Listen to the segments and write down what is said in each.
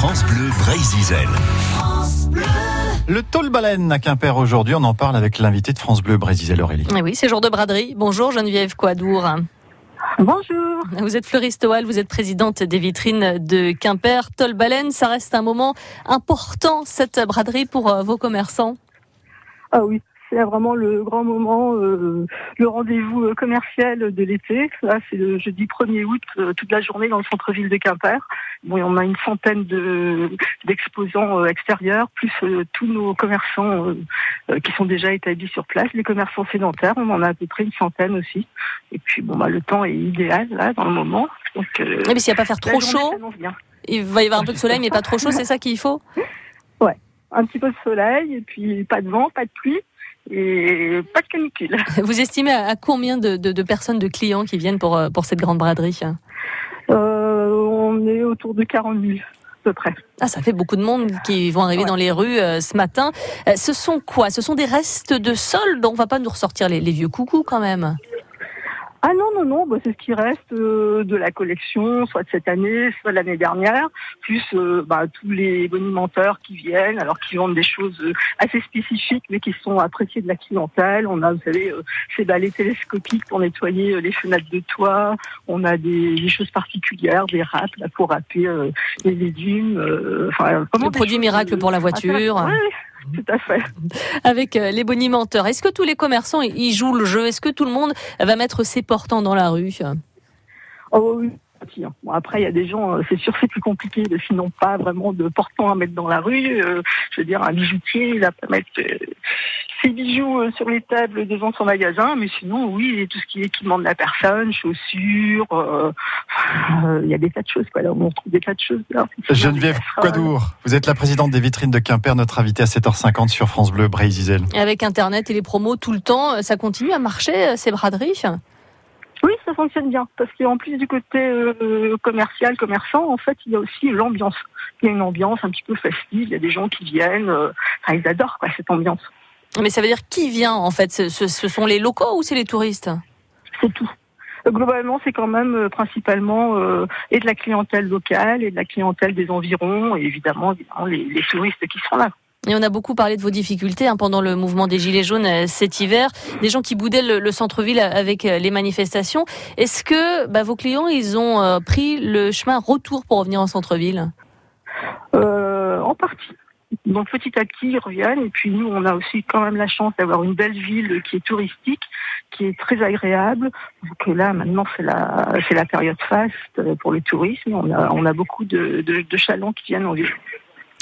France Bleu Brésil. Le tôle baleine à Quimper aujourd'hui, on en parle avec l'invité de France Bleu Brésil, Aurélie. Eh oui, c'est jour de braderie. Bonjour Geneviève Coadour. Bonjour. Vous êtes fleuriste au vous êtes présidente des vitrines de Quimper. Tôle baleine, ça reste un moment important, cette braderie pour euh, vos commerçants Ah oui, c'est vraiment le grand moment, euh, le rendez-vous euh, commercial de l'été. Là, c'est le jeudi 1er août, euh, toute la journée dans le centre-ville de Quimper. Bon, on a une centaine de, d'exposants euh, extérieurs, plus euh, tous nos commerçants qui sont déjà établis sur place, les commerçants sédentaires, on en a à peu près une centaine aussi. Et puis, bon, bah, le temps est idéal là dans le moment. Donc, bien, s'il n'y a pas faire trop chaud, il va y avoir un peu de soleil, mais pas trop chaud, c'est ça qu'il faut? Un petit peu de soleil, et puis pas de vent, pas de pluie. Et pas de canicule. Vous estimez à combien de, de- de personnes, de clients qui viennent pour, euh, pour cette grande braderie Euh, on est autour de 40 000 à peu près. Ah, ça fait beaucoup de monde qui vont arriver Ouais. dans les rues euh, ce matin. Euh, ce sont quoi? Ce sont des restes de sol, donc on va pas nous ressortir les, les vieux coucous quand même. Ah non, non, non, bah, c'est ce qui reste euh, de la collection, soit de cette année, soit de l'année dernière, plus euh, bah, tous les bonimenteurs qui viennent, alors qui vendent des choses euh, assez spécifiques, mais qui sont appréciées de la clientèle. On a, vous savez, euh, ces balais télescopiques pour nettoyer euh, les fenêtres de toit, on a des, des choses particulières, des râpes là, pour râper euh, les légumes. euh, enfin, Le produit miracle pour la voiture. Tout à fait. Avec euh, les bonimenteurs, est-ce que tous les commerçants y jouent le jeu? Est-ce que tout le monde va mettre ses portants dans la rue? Oh oui. Bon, après, il y a des gens, euh, c'est sûr, c'est plus compliqué, de, sinon pas vraiment de portant à mettre dans la rue. Euh, je veux dire, un bijoutier, il va pas mettre euh, ses bijoux euh, sur les tables devant son magasin, mais sinon, oui, tout ce qui est équipement de la personne, chaussures, euh, euh, il y a des tas de choses, quoi. Là, on trouve des tas de choses. Là. Geneviève Quadour, vous êtes la présidente des vitrines de Quimper, notre invitée à 7h50 sur France Bleu. Et Avec Internet et les promos tout le temps, ça continue à marcher, ces braderies? Oui, ça fonctionne bien, parce qu'en plus du côté euh, commercial, commerçant, en fait, il y a aussi l'ambiance. Il y a une ambiance un petit peu festive, il y a des gens qui viennent, euh, enfin, ils adorent quoi, cette ambiance. Mais ça veut dire qui vient en fait? Ce, sont les locaux ou c'est les touristes? C'est tout. Euh, Globalement, c'est quand même euh, principalement euh, et de la clientèle locale et de la clientèle des environs, et évidemment, évidemment les, les touristes qui seront là. Et on a beaucoup parlé de vos difficultés hein, pendant le mouvement des Gilets jaunes euh, cet hiver, des gens qui boudaient le, le centre-ville avec euh, les manifestations. Est-ce que bah, vos clients, ils ont euh, pris le chemin retour pour revenir en centre-ville? Euh, en partie. Donc petit à petit, ils reviennent. Et puis nous, on a aussi quand même la chance d'avoir une belle ville qui est touristique, qui est très agréable. Donc là, maintenant, c'est la, la période faste euh, pour le tourisme. On a, on a beaucoup de, de, de chalands qui viennent en ville.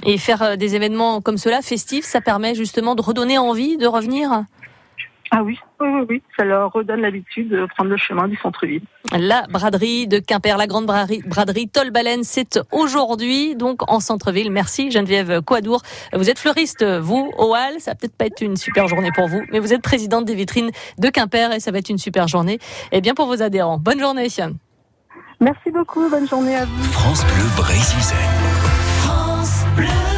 Et faire euh, des événements comme cela, festifs, ça permet justement de redonner envie de revenir Ah oui, oui, oui, oui. Ça leur redonne l'habitude de prendre le chemin du centre-ville. La braderie de Quimper, la grande braderie, braderie Tolbalen, c'est aujourd'hui, donc en centre-ville. Merci Geneviève Coadour. Vous êtes fleuriste, vous, au Hall. Ça va peut-être pas être une super journée pour vous, mais vous êtes présidente des vitrines de Quimper et ça va être une super journée. Et bien pour vos adhérents. Bonne journée. Merci beaucoup. Bonne journée à vous. France Bleu Brésil. France Bleu.